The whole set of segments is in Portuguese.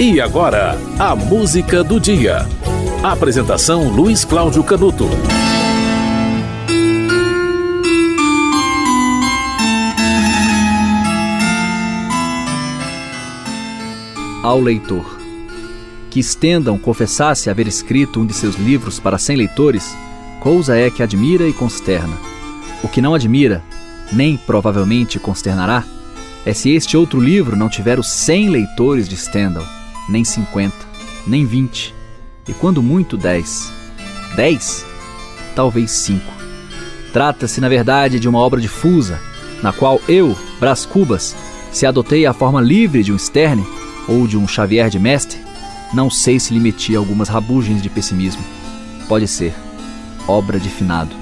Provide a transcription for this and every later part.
E agora, a música do dia. Apresentação Luiz Cláudio Canuto. Ao leitor. Que estendam confessasse haver escrito um de seus livros para cem leitores, coisa é que admira e consterna. O que não admira, nem provavelmente consternará, é se este outro livro não tiver os cem leitores de Stendhal, nem cinquenta, nem vinte, e quando muito dez. Dez? Talvez cinco. Trata-se, na verdade, de uma obra difusa, na qual eu, Brás Cubas, se adotei a forma livre de um Sterne ou de um Xavier de Mestre, não sei se lhe meti algumas rabugens de pessimismo. Pode ser. Obra de finado.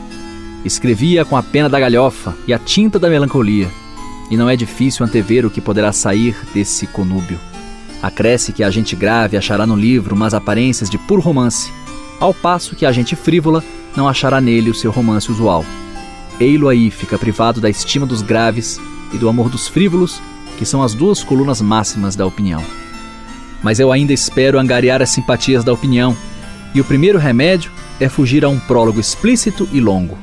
Escrevia com a pena da galhofa e a tinta da melancolia, e não é difícil antever o que poderá sair desse conúbio. Acresce que a gente grave achará no livro umas aparências de puro romance, ao passo que a gente frívola não achará nele o seu romance usual. Ei-lo aí fica privado da estima dos graves e do amor dos frívolos, que são as duas colunas máximas da opinião. Mas eu ainda espero angariar as simpatias da opinião, e o primeiro remédio é fugir a um prólogo explícito e longo.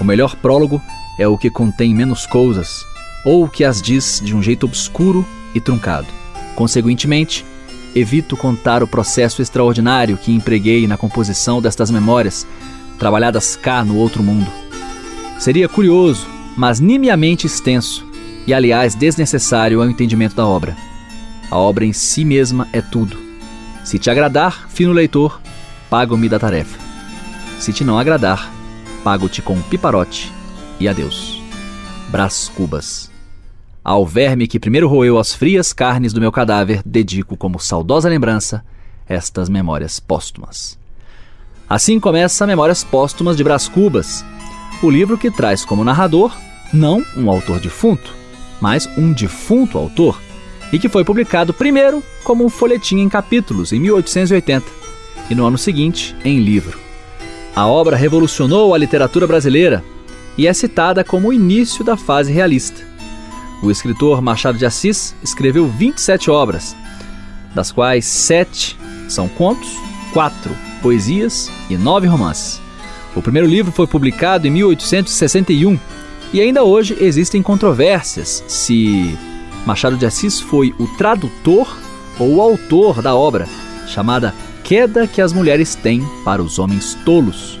O melhor prólogo é o que contém menos coisas, ou o que as diz de um jeito obscuro e truncado. Consequentemente, evito contar o processo extraordinário que empreguei na composição destas memórias, trabalhadas cá no outro mundo. Seria curioso, mas nimiamente extenso, e aliás desnecessário ao entendimento da obra. A obra em si mesma é tudo. Se te agradar, fino leitor, pago-me da tarefa. Se te não agradar, pago-te com um piparote e adeus. Brás Cubas. Ao verme que primeiro roeu as frias carnes do meu cadáver, dedico como saudosa lembrança estas memórias póstumas. Assim começa Memórias Póstumas de Brás Cubas, o livro que traz como narrador não um autor defunto, mas um defunto autor, e que foi publicado primeiro como um folhetim em capítulos em 1880 e no ano seguinte em livro. A obra revolucionou a literatura brasileira e é citada como o início da fase realista. O escritor Machado de Assis escreveu 27 obras, das quais sete são contos, quatro poesias e nove romances. O primeiro livro foi publicado em 1861 e ainda hoje existem controvérsias se Machado de Assis foi o tradutor ou o autor da obra, chamada Queda que as Mulheres Têm para os Homens Tolos.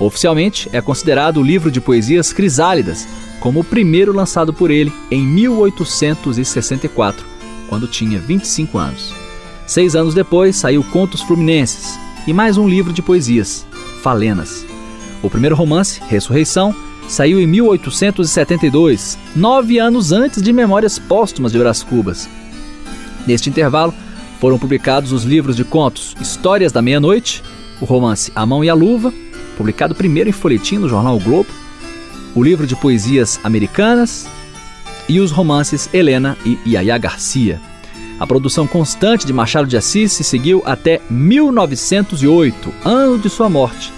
Oficialmente é considerado o livro de poesias Crisálidas, como o primeiro lançado por ele em 1864, quando tinha 25 anos. Seis anos depois saiu Contos Fluminenses e mais um livro de poesias, Falenas. O primeiro romance, Ressurreição, saiu em 1872, nove anos antes de Memórias Póstumas de Brás Cubas. Neste intervalo, foram publicados os livros de contos Histórias da Meia-Noite, o romance A Mão e a Luva, publicado primeiro em folhetim no jornal o Globo, o livro de poesias americanas e os romances Helena e Yaya Garcia. A produção constante de Machado de Assis se seguiu até 1908, ano de sua morte,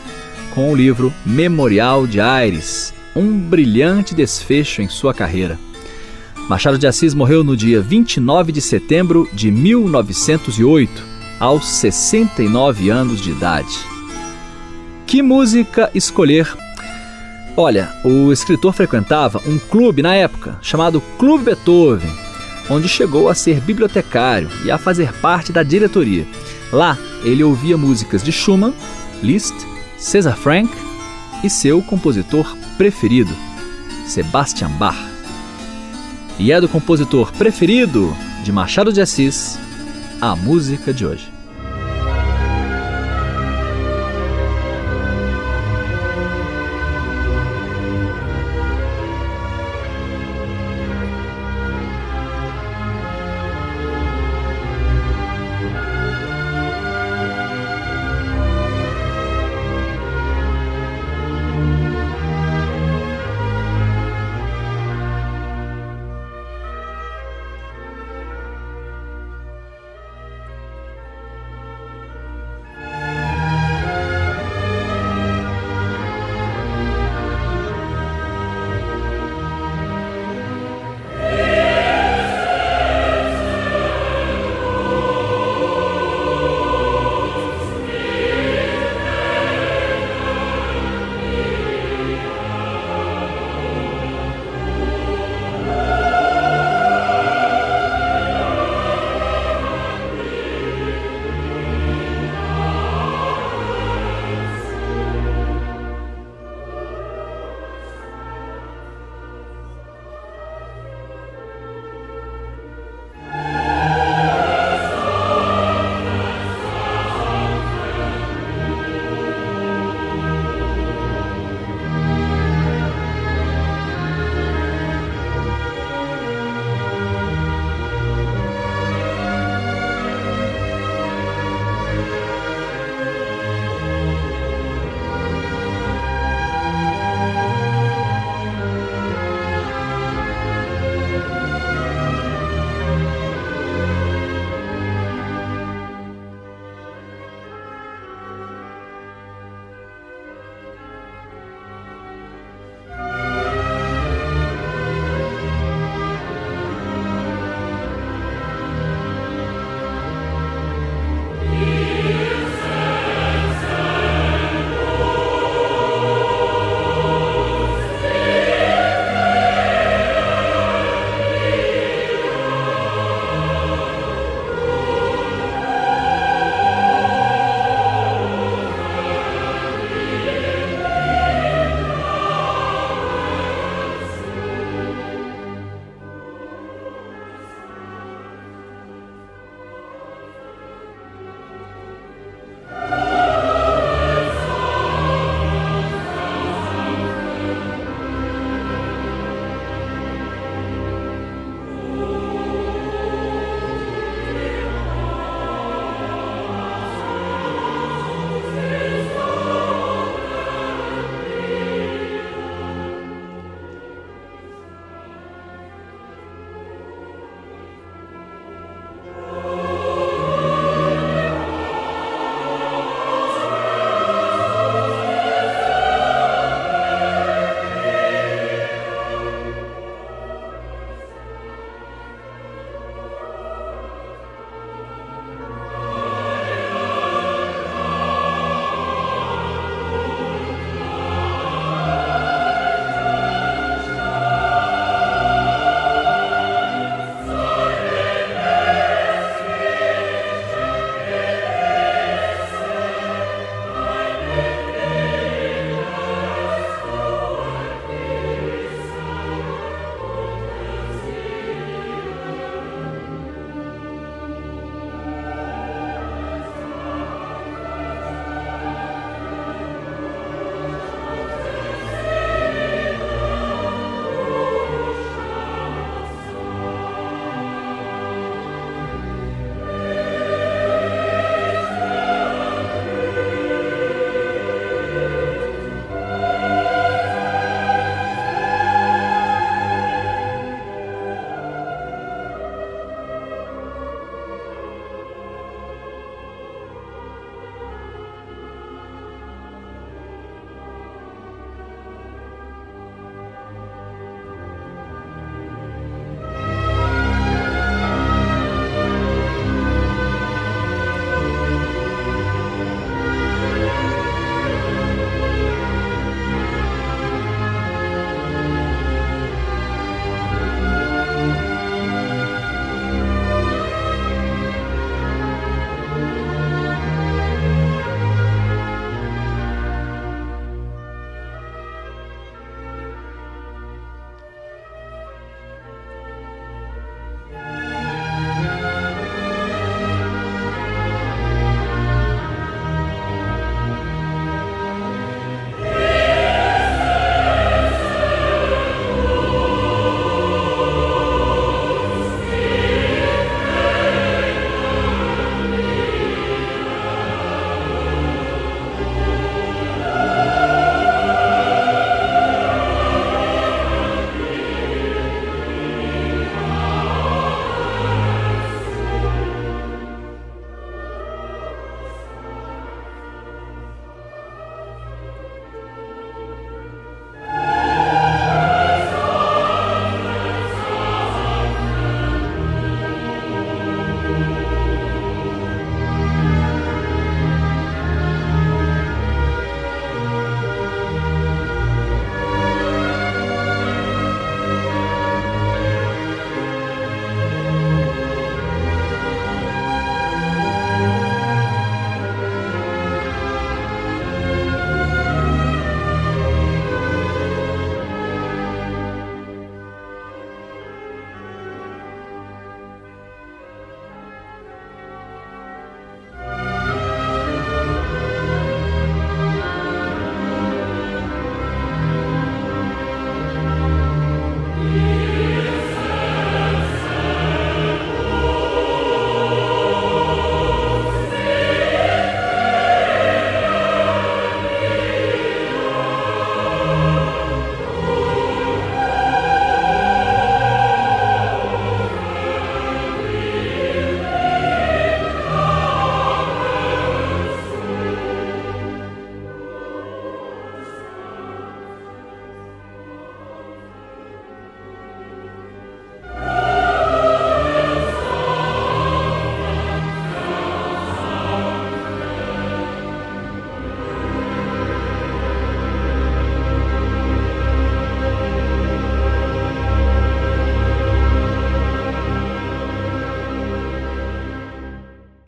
com o livro Memorial de Aires, um brilhante desfecho em sua carreira. Machado de Assis morreu no dia 29 de setembro de 1908, aos 69 anos de idade. Que música escolher Olha, o escritor frequentava um clube na época chamado Clube Beethoven, onde chegou a ser bibliotecário e a fazer parte da diretoria. Lá, ele ouvia músicas de Schumann, Liszt, César Frank e seu compositor preferido, Sebastian Bach. E é do compositor preferido de Machado de Assis a música de hoje.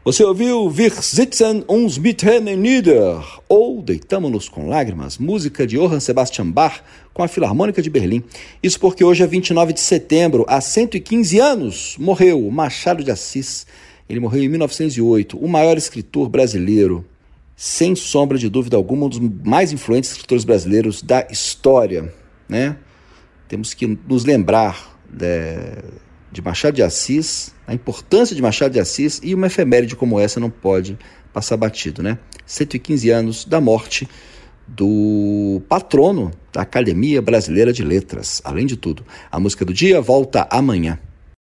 Você ouviu Wir sitzen uns mit Tränen nieder ou Deitamos-nos com Lágrimas, música de Johann Sebastian Bach com a Filarmônica de Berlim. Isso porque hoje é 29 de setembro, há 115 anos, morreu Machado de Assis. Ele morreu em 1908, o maior escritor brasileiro, sem sombra de dúvida alguma, um dos mais influentes escritores brasileiros da história, né? Temos que nos lembrar de, de Machado de Assis, a importância de Machado de Assis e uma efeméride como essa não pode passar batido, né? 115 anos da morte do patrono da Academia Brasileira de Letras. Além de tudo, a música do dia volta amanhã.